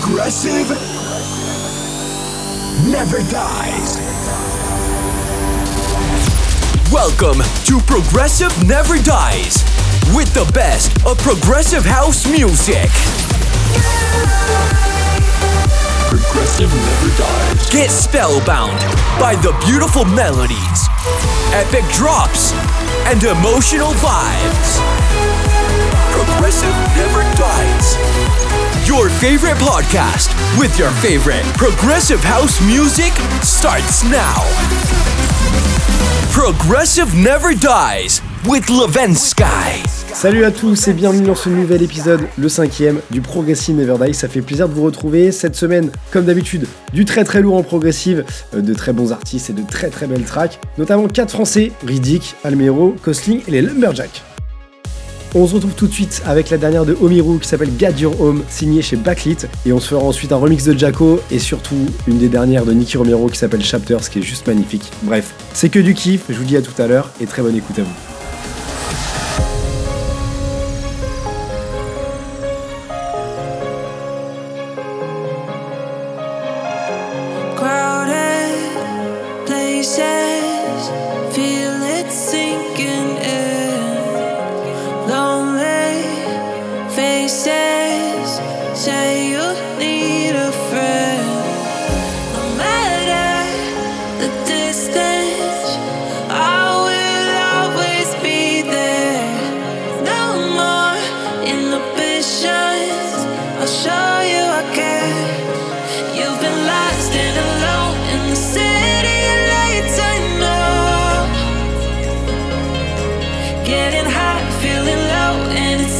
Progressive never dies. Welcome to Progressive Never Dies with the best of progressive house music. Progressive never dies. Get spellbound by the beautiful melodies, epic drops, and emotional vibes. Progressive never dies. Your favorite podcast with your favorite progressive house music starts now. Progressive Never Dies with Levensky. Salut à tous et bienvenue dans ce nouvel épisode, le cinquième du Progressive Never Die. Ça fait plaisir de vous retrouver cette semaine, comme d'habitude, du très très lourd en progressive, euh, de très bons artistes et de très très belles tracks, notamment 4 français, Riddick, Almero, Costling et les Lumberjacks. On se retrouve tout de suite avec la dernière de Omiru qui s'appelle Get Your Home, signée chez Backlit. Et on se fera ensuite un remix de Jaco et surtout une des dernières de Nicky Romero qui s'appelle Chapters qui est juste magnifique. Bref, c'est que du kiff, je vous dis à tout à l'heure et très bonne écoute à vous. Getting high, feeling low, and it's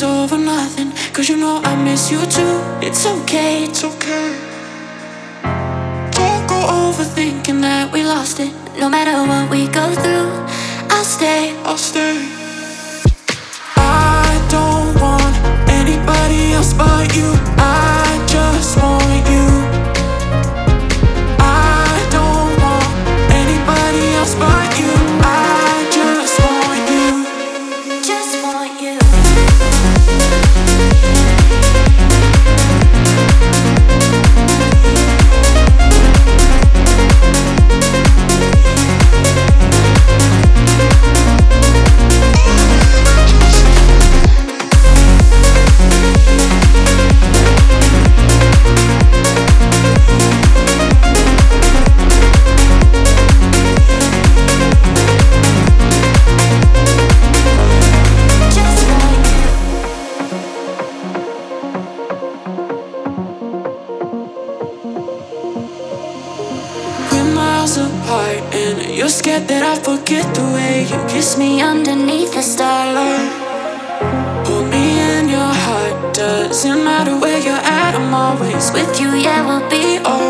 over nothing. Cause you know I miss you too. It's okay, it's okay. Don't go overthinking that we lost it. No matter what we go through, I'll stay, I'll stay. I don't want anybody else but you. I just want you. forget the way you kiss me underneath the starlight. Hold me in your heart, doesn't matter where you're at, I'm always with you, yeah, we'll be alright.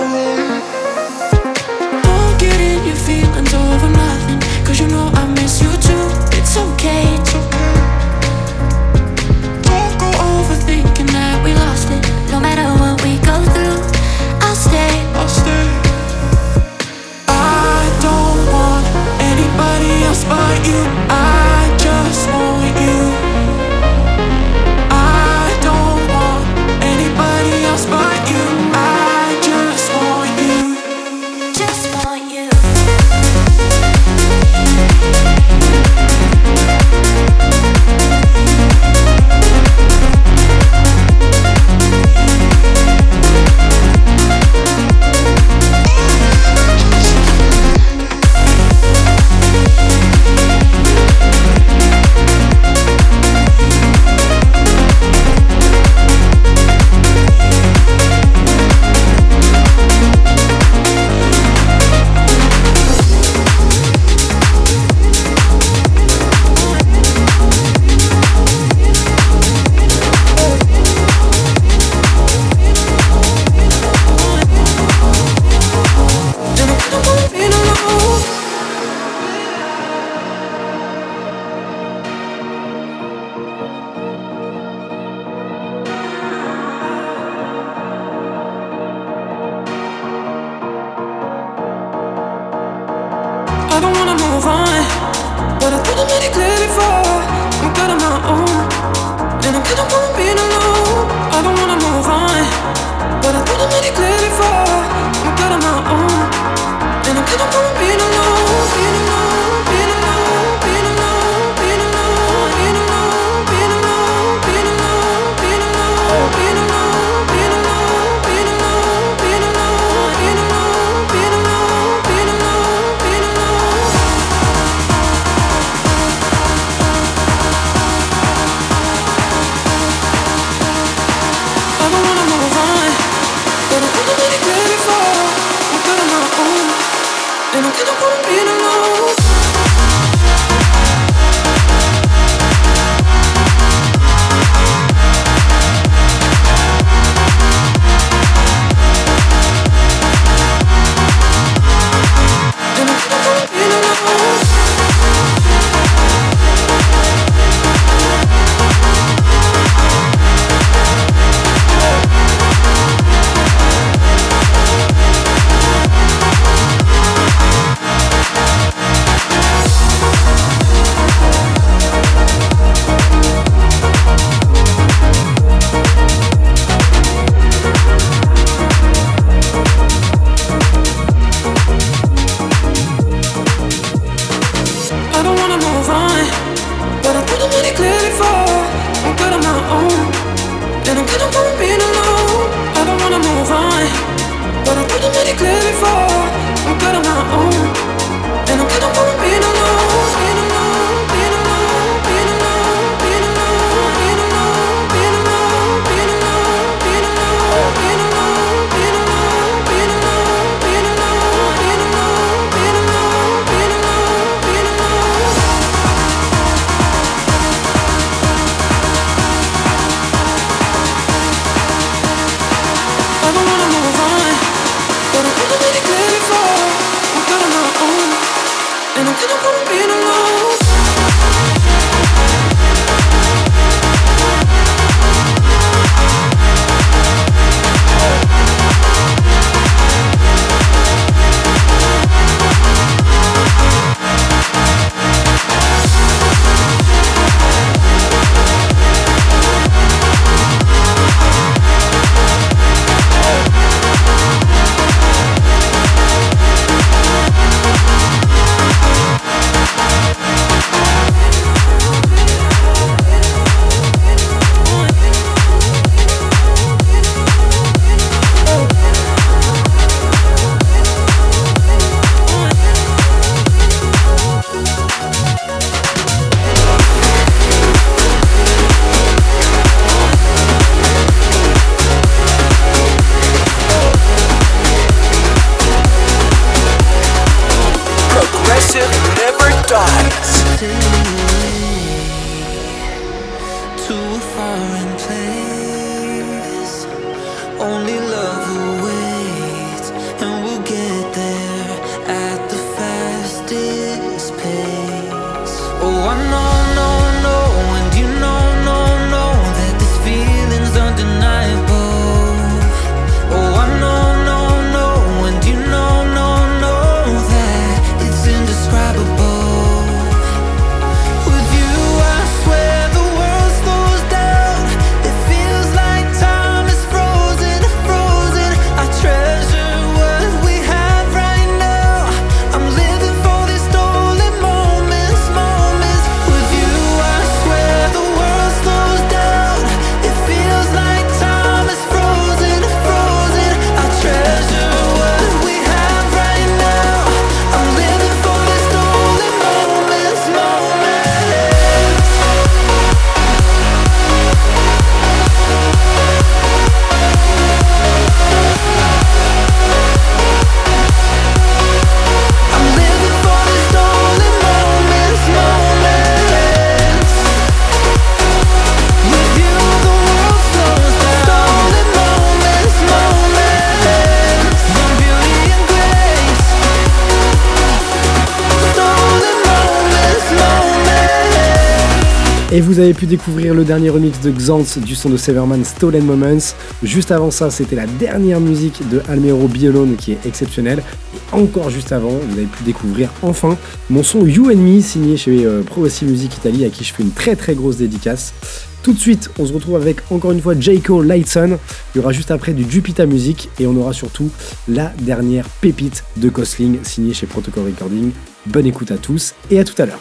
Et vous avez pu découvrir le dernier remix de Xantz du son de Severman Stolen Moments. Juste avant ça, c'était la dernière musique de Almero Biolone qui est exceptionnelle. Et encore juste avant, vous avez pu découvrir enfin mon son You and Me signé chez euh, Progressive Music Italie à qui je fais une très très grosse dédicace. Tout de suite, on se retrouve avec encore une fois Jayco Lightson. Il y aura juste après du Jupiter Music et on aura surtout la dernière pépite de Cosling signée chez Protocol Recording. Bonne écoute à tous et à tout à l'heure.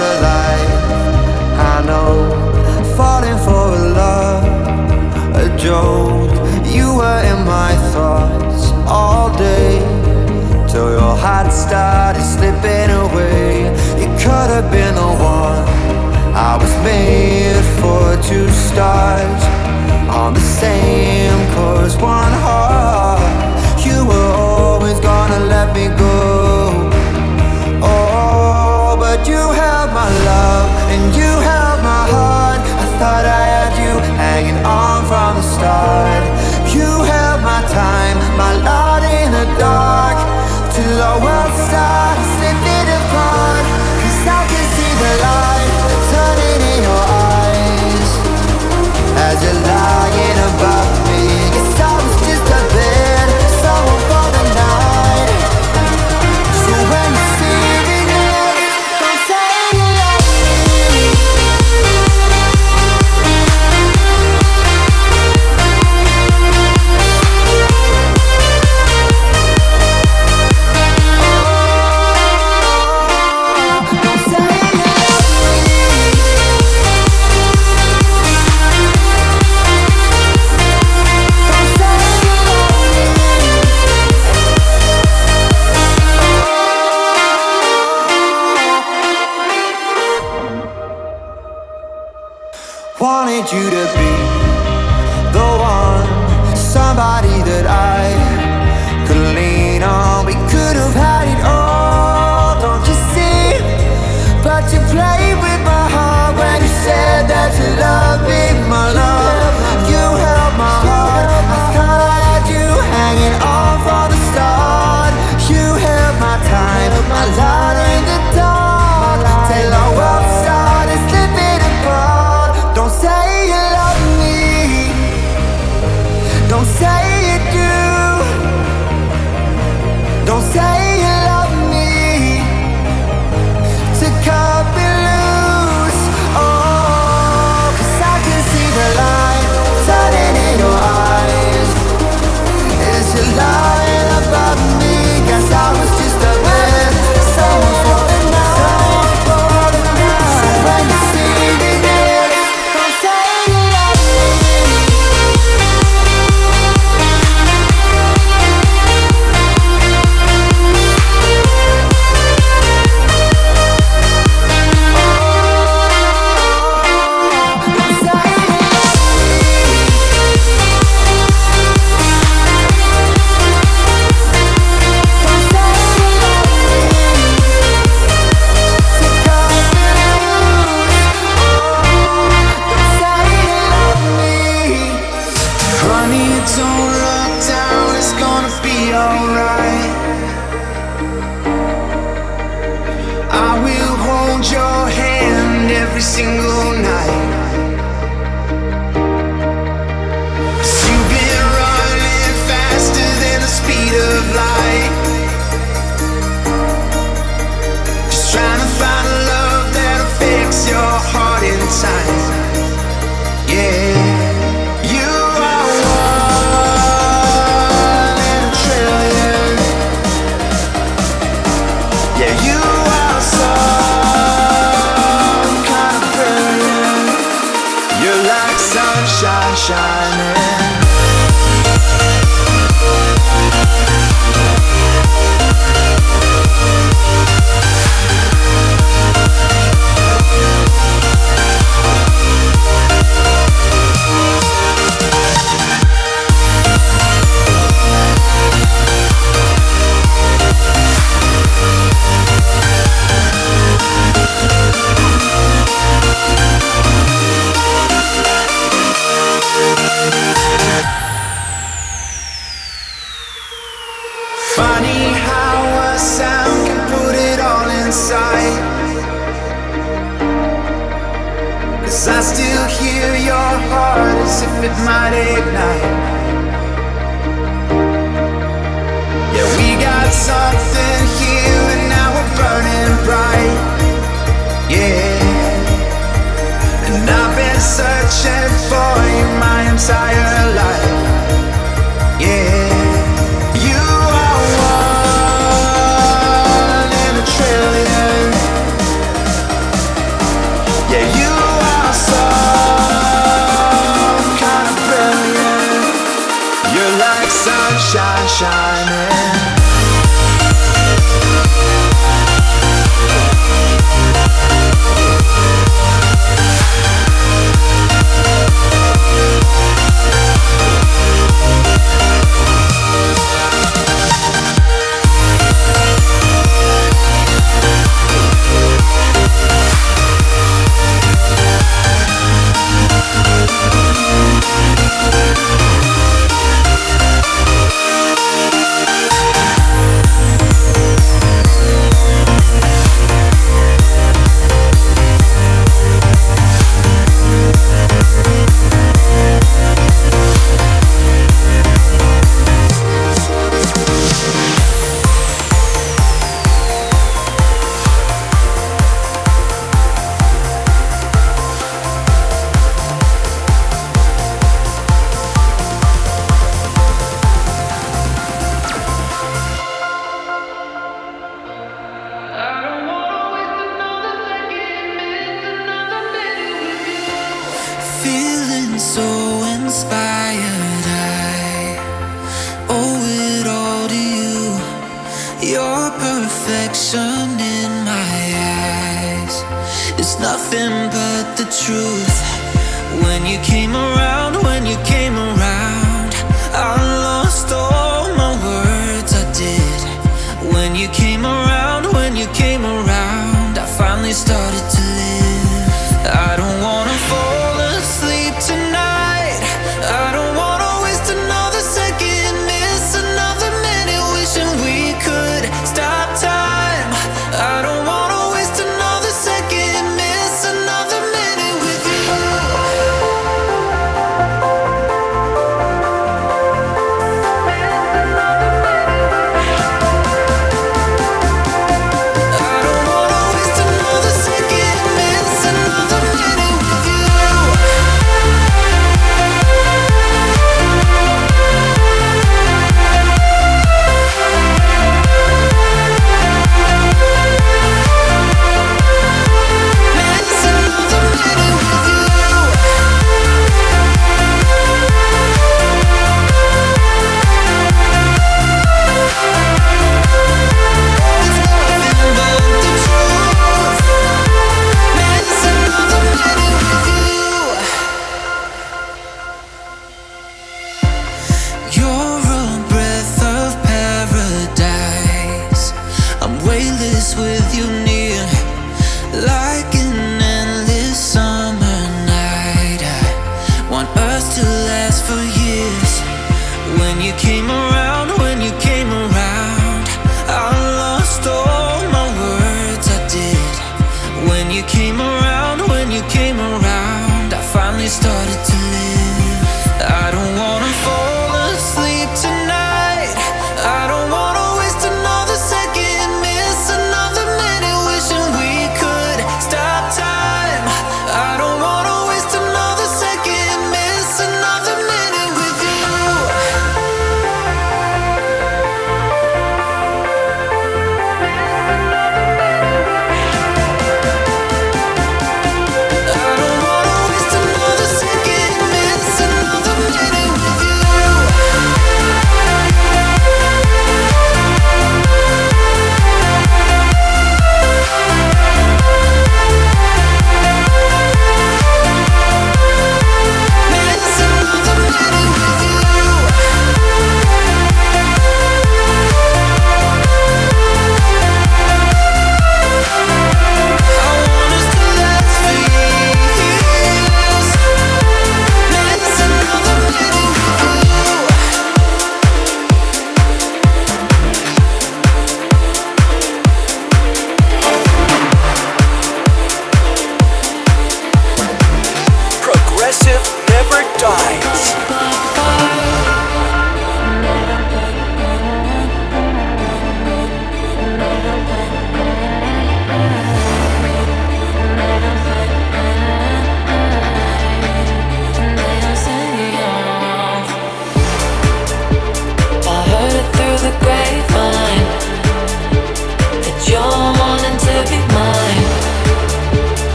afterlife. I know, falling for a love, a joke. You were in my thoughts all day till your heart started slipping away. You could have been the one I was made for. to start on the same course, one heart. You were shining.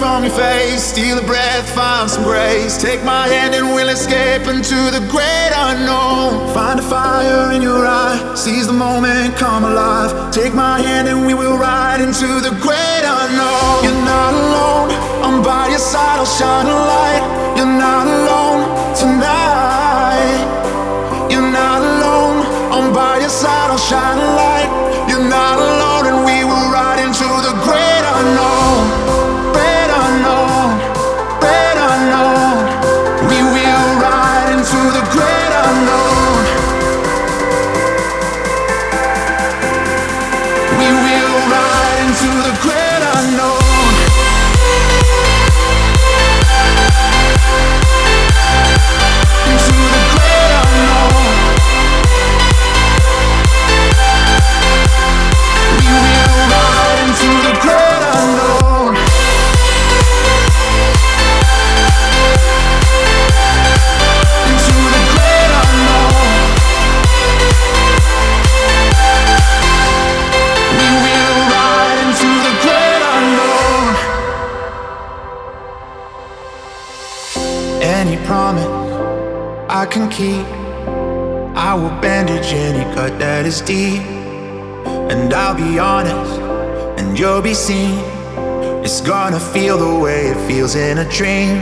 From your face, steal a breath, find some grace. Take my hand and we'll escape into the great unknown. Find a fire in your eye, seize the moment, come alive. Take my hand and we will ride into the great unknown. You're not alone, I'm by your side, I'll shine a light. You're not alone tonight. You're not alone, I'm by your side, I'll shine a light. And I'll be honest, and you'll be seen. It's gonna feel the way it feels in a dream.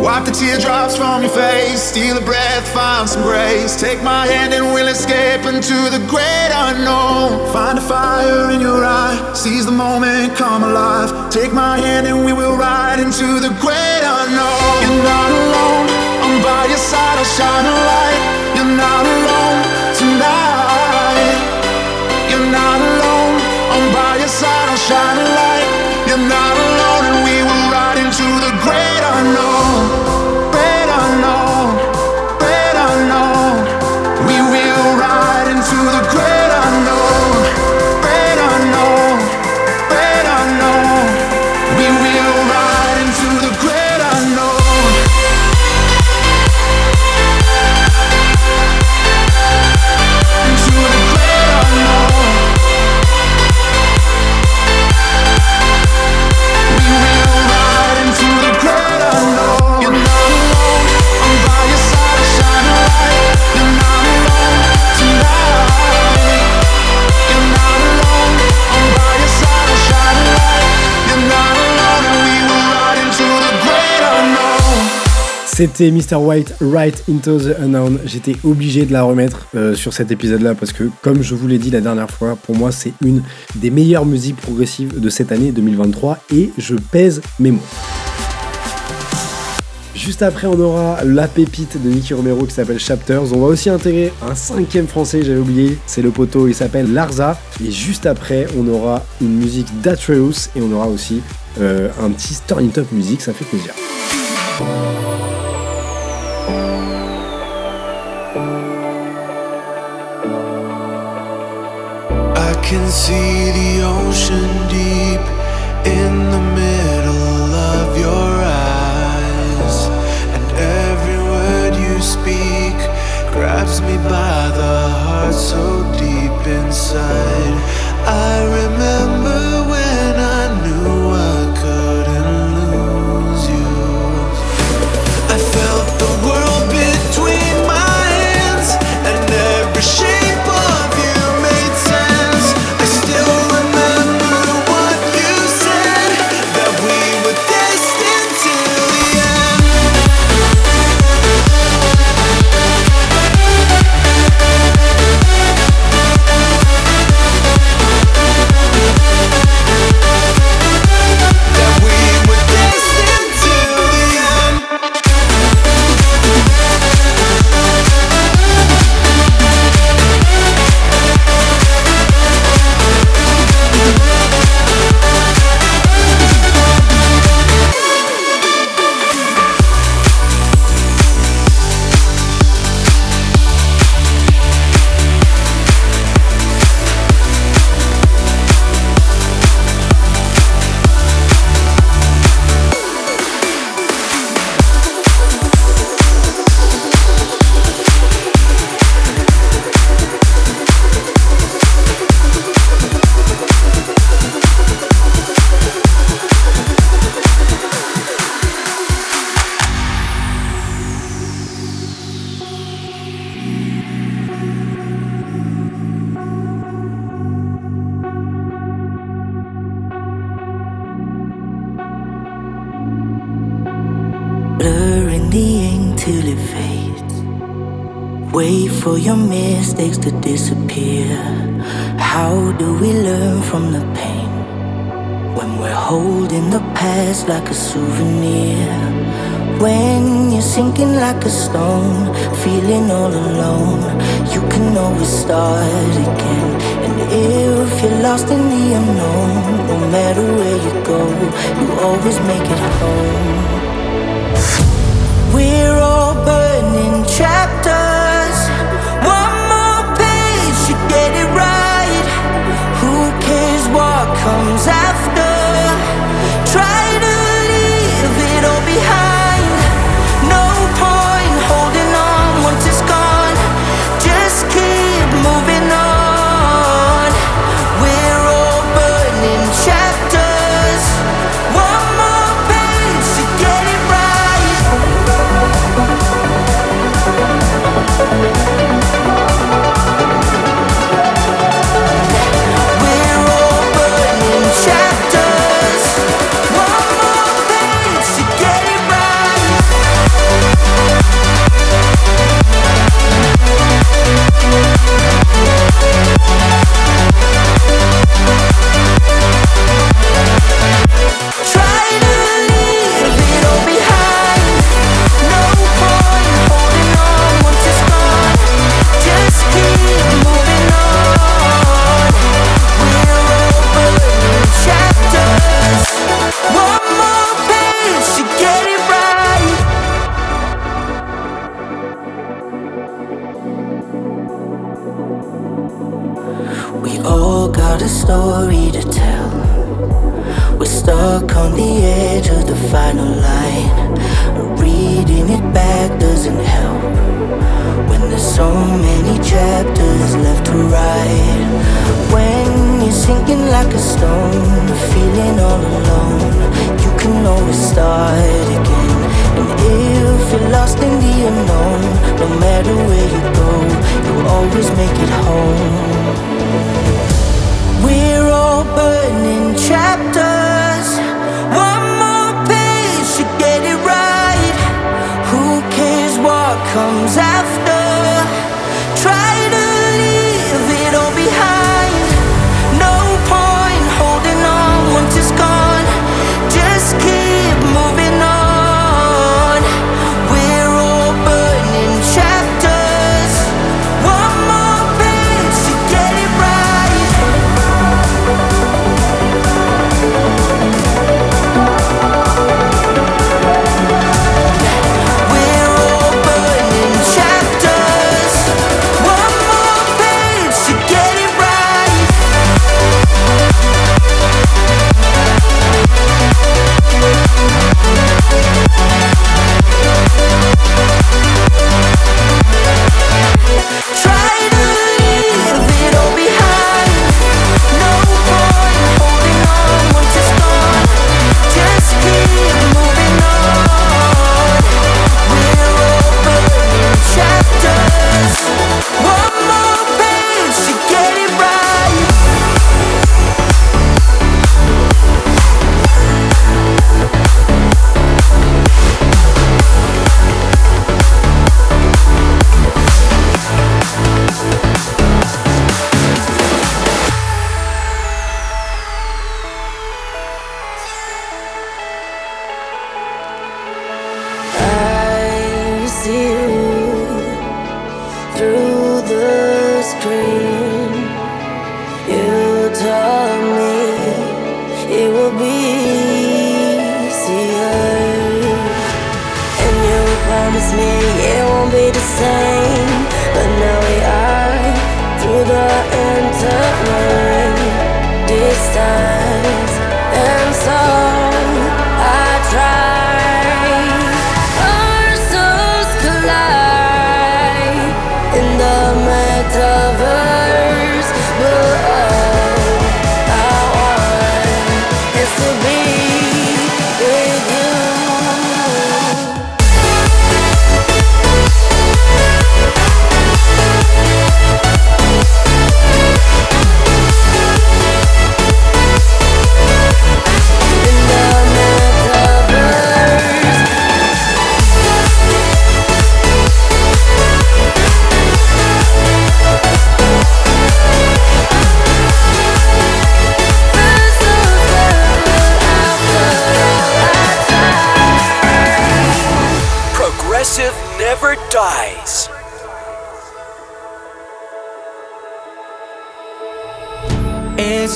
Wipe the teardrops from your face, steal a breath, find some grace. Take my hand and we'll escape into the great unknown. Find a fire in your eye, seize the moment, come alive. Take my hand and we will ride into the great unknown. You're not alone, I'm by your side, I'll shine a light. You're not alone shine a light. You're not alone, and we will ride into the great C'était Mr. White, Right Into the Unknown. J'étais obligé de la remettre euh, sur cet épisode-là parce que, comme je vous l'ai dit la dernière fois, pour moi, c'est une des meilleures musiques progressives de cette année 2023 et je pèse mes mots. Juste après, on aura la pépite de Nicky Romero qui s'appelle Chapters. On va aussi intégrer un cinquième français, j'avais oublié, c'est le poteau, il s'appelle Larza. Et juste après, on aura une musique d'Atreus et on aura aussi euh, un petit Turn It Up music, ça fait plaisir. Can see the ocean deep in the middle of your eyes, and every word you speak grabs me by the heart so deep inside. I remember like a souvenir. When you're sinking like a stone, feeling all alone, you can always start again. And if you're lost in the unknown, no matter where you go, you always make it home. We're all burning chapters. One more page to get it right. Who cares what comes after?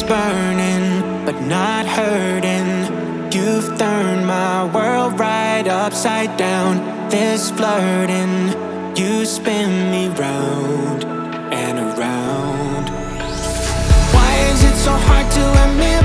burning, but not hurting. You've turned my world right upside down. This flirting, you spin me round and around. Why is it so hard to admit?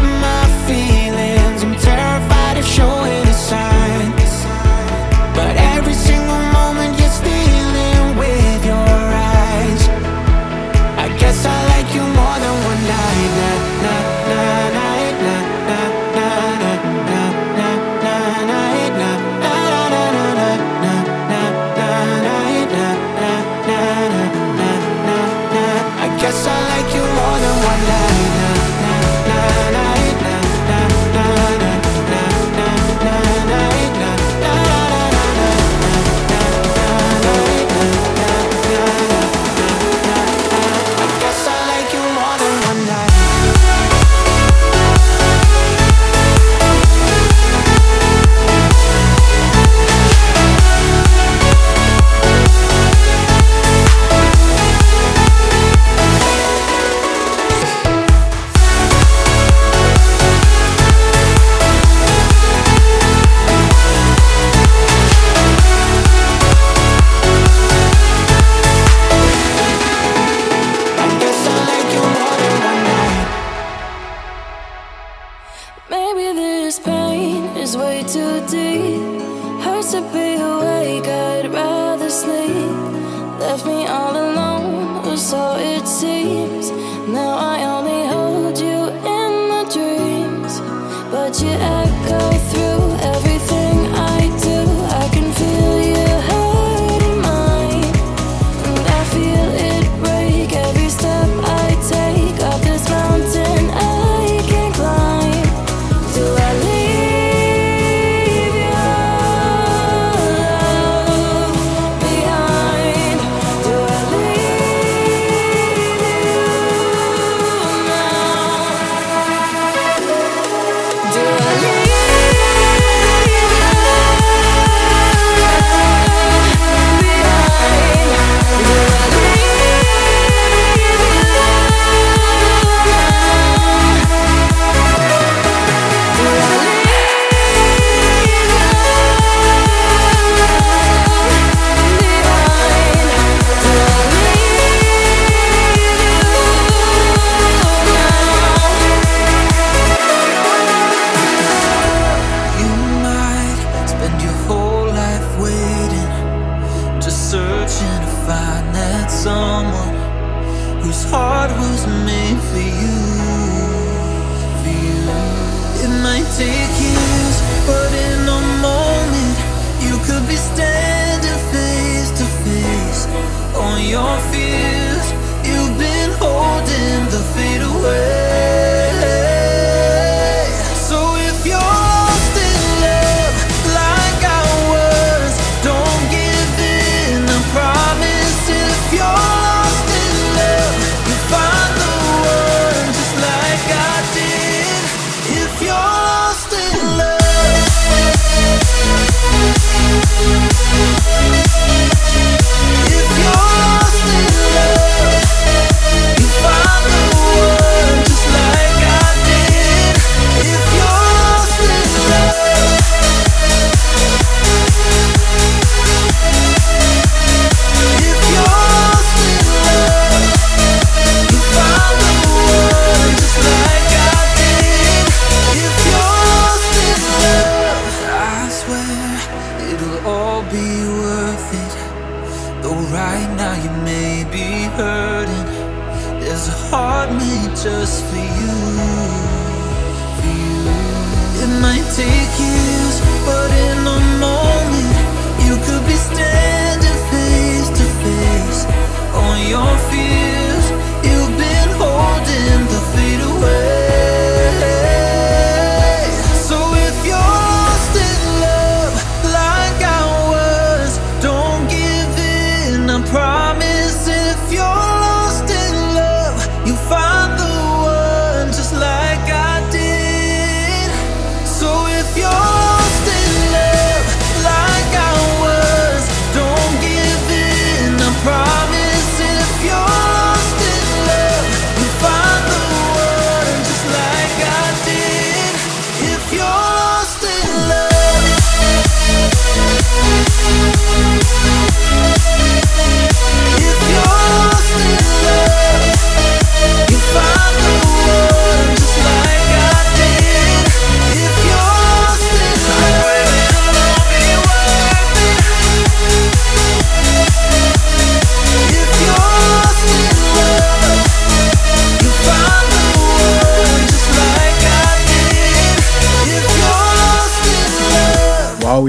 left me all alone, or so it seems. Now I am.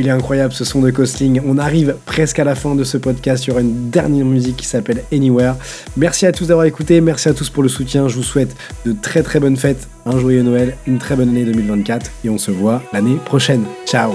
il est incroyable ce son de Costling. On arrive presque à la fin de ce podcast sur une dernière musique qui s'appelle Anywhere. Merci à tous d'avoir écouté, merci à tous pour le soutien. Je vous souhaite de très très bonnes fêtes, un joyeux Noël, une très bonne année 2024 et on se voit l'année prochaine. Ciao